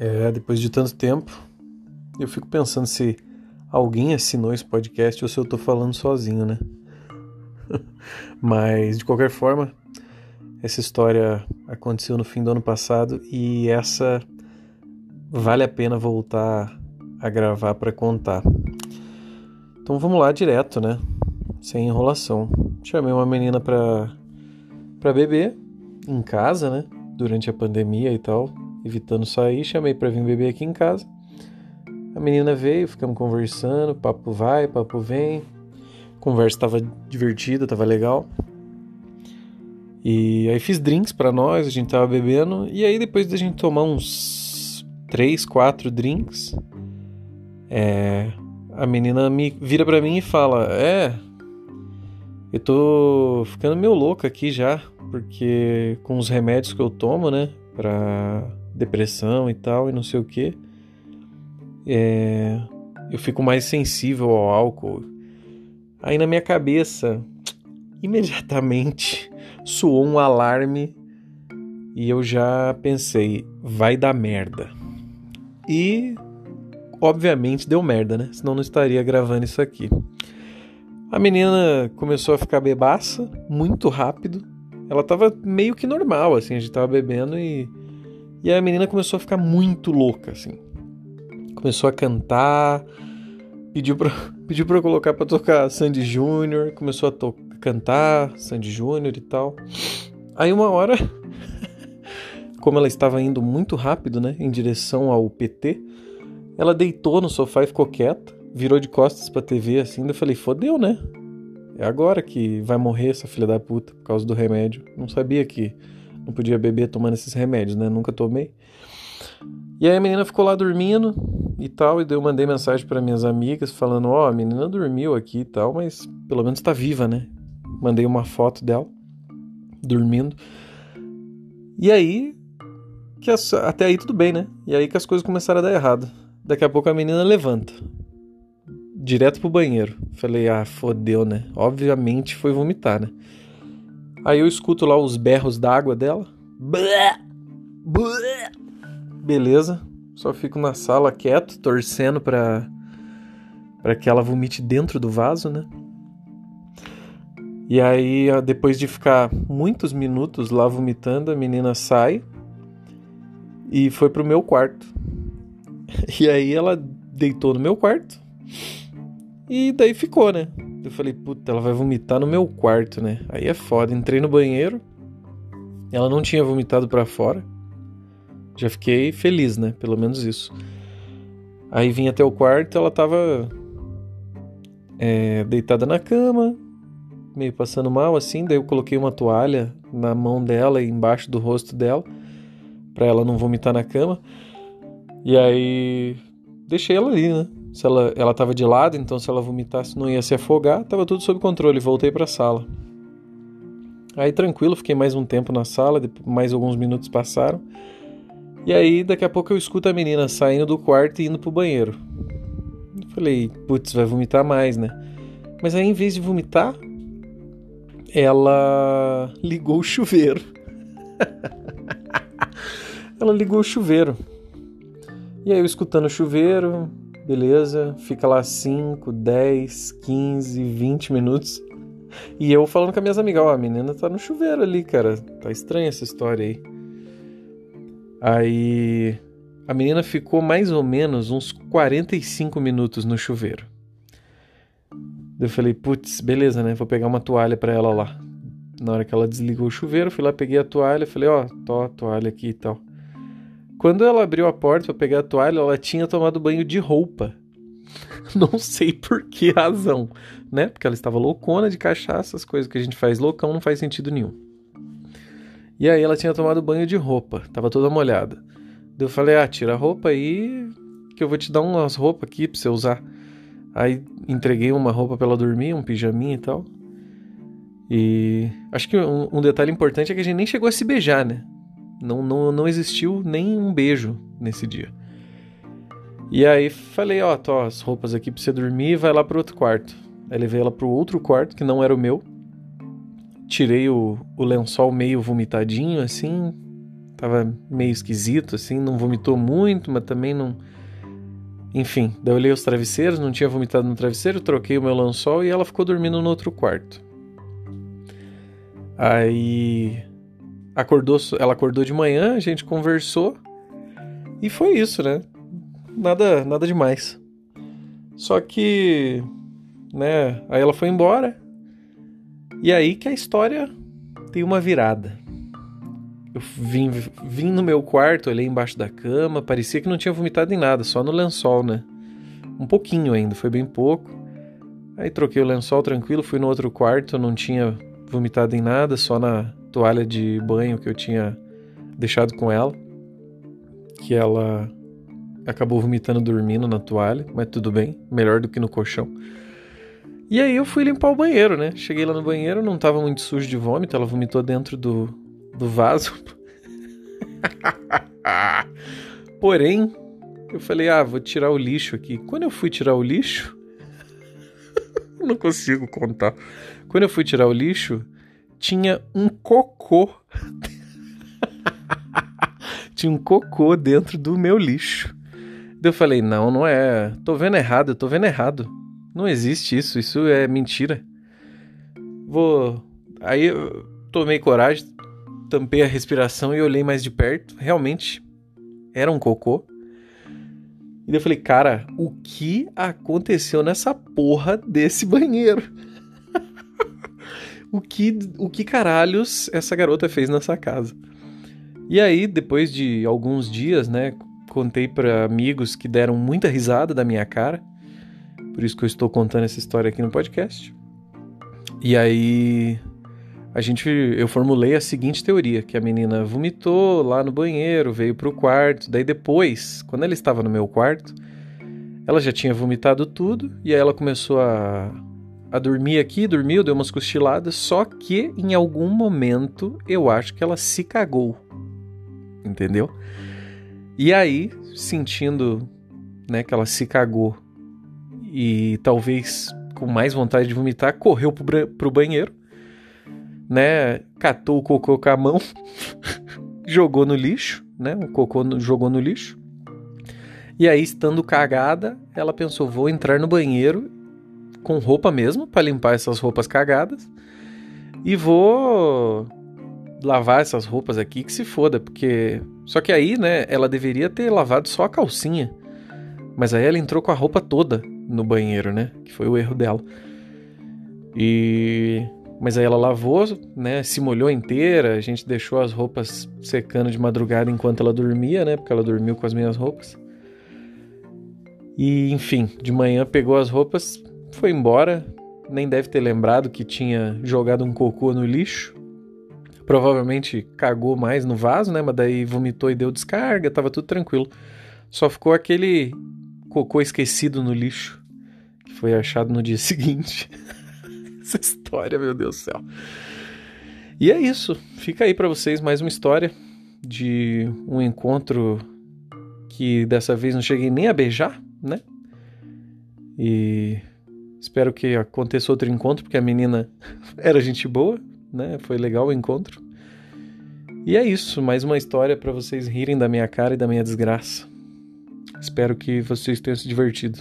É, depois de tanto tempo, eu fico pensando se alguém assinou esse podcast ou se eu tô falando sozinho, né? Mas, de qualquer forma, essa história aconteceu no fim do ano passado e essa vale a pena voltar a gravar para contar. Então vamos lá direto, né? Sem enrolação. Chamei uma menina pra, pra beber em casa, né? Durante a pandemia e tal evitando sair, chamei para vir beber aqui em casa. A menina veio, ficamos conversando, papo vai, papo vem. A conversa estava divertida, estava legal. E aí fiz drinks para nós, a gente tava bebendo, e aí depois da gente tomar uns três, quatro drinks, é, a menina me vira para mim e fala: "É, eu tô ficando meio louca aqui já, porque com os remédios que eu tomo, né, para depressão e tal, e não sei o que. É, eu fico mais sensível ao álcool. Aí na minha cabeça, imediatamente soou um alarme e eu já pensei, vai dar merda. E obviamente deu merda, né? Senão não estaria gravando isso aqui. A menina começou a ficar bebaça muito rápido. Ela tava meio que normal, assim, a gente tava bebendo e e a menina começou a ficar muito louca, assim. Começou a cantar, pediu pra, pediu pra eu colocar pra tocar Sandy Júnior, começou a cantar Sandy Júnior e tal. Aí uma hora, como ela estava indo muito rápido, né, em direção ao PT, ela deitou no sofá e ficou quieta, virou de costas pra TV assim, eu falei, fodeu, né? É agora que vai morrer essa filha da puta por causa do remédio. Não sabia que não podia beber tomando esses remédios, né? Nunca tomei. E aí a menina ficou lá dormindo e tal, e eu mandei mensagem para minhas amigas falando: Ó, oh, a menina dormiu aqui e tal, mas pelo menos tá viva, né? Mandei uma foto dela dormindo. E aí, que as, até aí tudo bem, né? E aí que as coisas começaram a dar errado. Daqui a pouco a menina levanta, direto pro banheiro. Falei: ah, fodeu, né? Obviamente foi vomitar, né? Aí eu escuto lá os berros d'água dela. Beleza. Só fico na sala quieto, torcendo pra, pra que ela vomite dentro do vaso, né? E aí, depois de ficar muitos minutos lá vomitando, a menina sai e foi pro meu quarto. E aí ela deitou no meu quarto. E daí ficou, né? Eu falei, puta, ela vai vomitar no meu quarto, né? Aí é foda. Entrei no banheiro, ela não tinha vomitado para fora. Já fiquei feliz, né? Pelo menos isso. Aí vim até o quarto, ela tava é, deitada na cama, meio passando mal assim. Daí eu coloquei uma toalha na mão dela e embaixo do rosto dela, para ela não vomitar na cama. E aí deixei ela ali, né? Se ela, ela tava de lado, então se ela vomitasse não ia se afogar, tava tudo sob controle, voltei para a sala. Aí tranquilo, fiquei mais um tempo na sala, mais alguns minutos passaram. E aí daqui a pouco eu escuto a menina saindo do quarto e indo pro banheiro. Falei, putz, vai vomitar mais, né? Mas aí em vez de vomitar, ela ligou o chuveiro. ela ligou o chuveiro. E aí eu escutando o chuveiro, beleza, fica lá 5, 10, 15, 20 minutos. E eu falando com as minhas amigas, ó, oh, a menina tá no chuveiro ali, cara. Tá estranha essa história aí. Aí a menina ficou mais ou menos uns 45 minutos no chuveiro. Eu falei, putz, beleza, né? Vou pegar uma toalha para ela lá. Na hora que ela desligou o chuveiro, fui lá, peguei a toalha, falei, ó, oh, tô a toalha aqui e tal. Quando ela abriu a porta para pegar a toalha, ela tinha tomado banho de roupa. Não sei por que razão, né? Porque ela estava loucona de cachaça, as coisas que a gente faz loucão não faz sentido nenhum. E aí ela tinha tomado banho de roupa, tava toda molhada. Eu falei: "Ah, tira a roupa aí, que eu vou te dar umas roupas aqui para você usar". Aí entreguei uma roupa para ela dormir, um pijaminha e tal. E acho que um, um detalhe importante é que a gente nem chegou a se beijar, né? Não, não, não existiu nem um beijo nesse dia. E aí falei, ó, tô as roupas aqui pra você dormir vai lá pro outro quarto. Aí levei ela pro outro quarto, que não era o meu. Tirei o, o lençol meio vomitadinho, assim. Tava meio esquisito, assim, não vomitou muito, mas também não. Enfim, daí eu olhei os travesseiros, não tinha vomitado no travesseiro, troquei o meu lençol e ela ficou dormindo no outro quarto. Aí acordou, ela acordou de manhã, a gente conversou e foi isso, né? Nada, nada demais. Só que, né, aí ela foi embora. E aí que a história tem uma virada. Eu vim, vim no meu quarto, olhei embaixo da cama, parecia que não tinha vomitado em nada, só no lençol, né? Um pouquinho ainda, foi bem pouco. Aí troquei o lençol tranquilo, fui no outro quarto, não tinha vomitado em nada, só na toalha de banho que eu tinha deixado com ela. Que ela acabou vomitando dormindo na toalha, mas tudo bem, melhor do que no colchão. E aí eu fui limpar o banheiro, né? Cheguei lá no banheiro, não tava muito sujo de vômito, ela vomitou dentro do, do vaso. Porém, eu falei, ah, vou tirar o lixo aqui. Quando eu fui tirar o lixo, não consigo contar. Quando eu fui tirar o lixo, tinha um cocô. tinha um cocô dentro do meu lixo. Eu falei, não, não é. Tô vendo errado, tô vendo errado. Não existe isso, isso é mentira. Vou. Aí eu tomei coragem, tampei a respiração e olhei mais de perto. Realmente era um cocô. E eu falei, cara, o que aconteceu nessa porra desse banheiro? O que, o que caralhos essa garota fez nessa casa? E aí, depois de alguns dias, né, contei para amigos que deram muita risada da minha cara. Por isso que eu estou contando essa história aqui no podcast. E aí a gente eu formulei a seguinte teoria, que a menina vomitou lá no banheiro, veio pro quarto, daí depois, quando ela estava no meu quarto, ela já tinha vomitado tudo e aí ela começou a a dormir aqui, dormiu, deu umas cochiladas, só que em algum momento eu acho que ela se cagou. Entendeu? E aí, sentindo, né, que ela se cagou e talvez com mais vontade de vomitar, correu pro, pro banheiro né, catou o cocô com a mão, jogou no lixo, né, o cocô no, jogou no lixo. E aí, estando cagada, ela pensou: vou entrar no banheiro com roupa mesmo, para limpar essas roupas cagadas, e vou lavar essas roupas aqui que se foda, porque. Só que aí, né, ela deveria ter lavado só a calcinha. Mas aí ela entrou com a roupa toda no banheiro, né? Que foi o erro dela. E mas aí ela lavou, né? Se molhou inteira, a gente deixou as roupas secando de madrugada enquanto ela dormia, né? Porque ela dormiu com as minhas roupas. E enfim, de manhã pegou as roupas, foi embora, nem deve ter lembrado que tinha jogado um cocô no lixo. Provavelmente cagou mais no vaso, né? Mas daí vomitou e deu descarga, tava tudo tranquilo. Só ficou aquele cocô esquecido no lixo, que foi achado no dia seguinte essa história, meu Deus do céu. E é isso. Fica aí para vocês mais uma história de um encontro que dessa vez não cheguei nem a beijar, né? E espero que aconteça outro encontro, porque a menina era gente boa, né? Foi legal o encontro. E é isso, mais uma história para vocês rirem da minha cara e da minha desgraça. Espero que vocês tenham se divertido.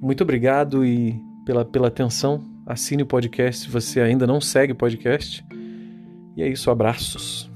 Muito obrigado e pela, pela atenção assine o podcast se você ainda não segue o podcast. E é isso, abraços.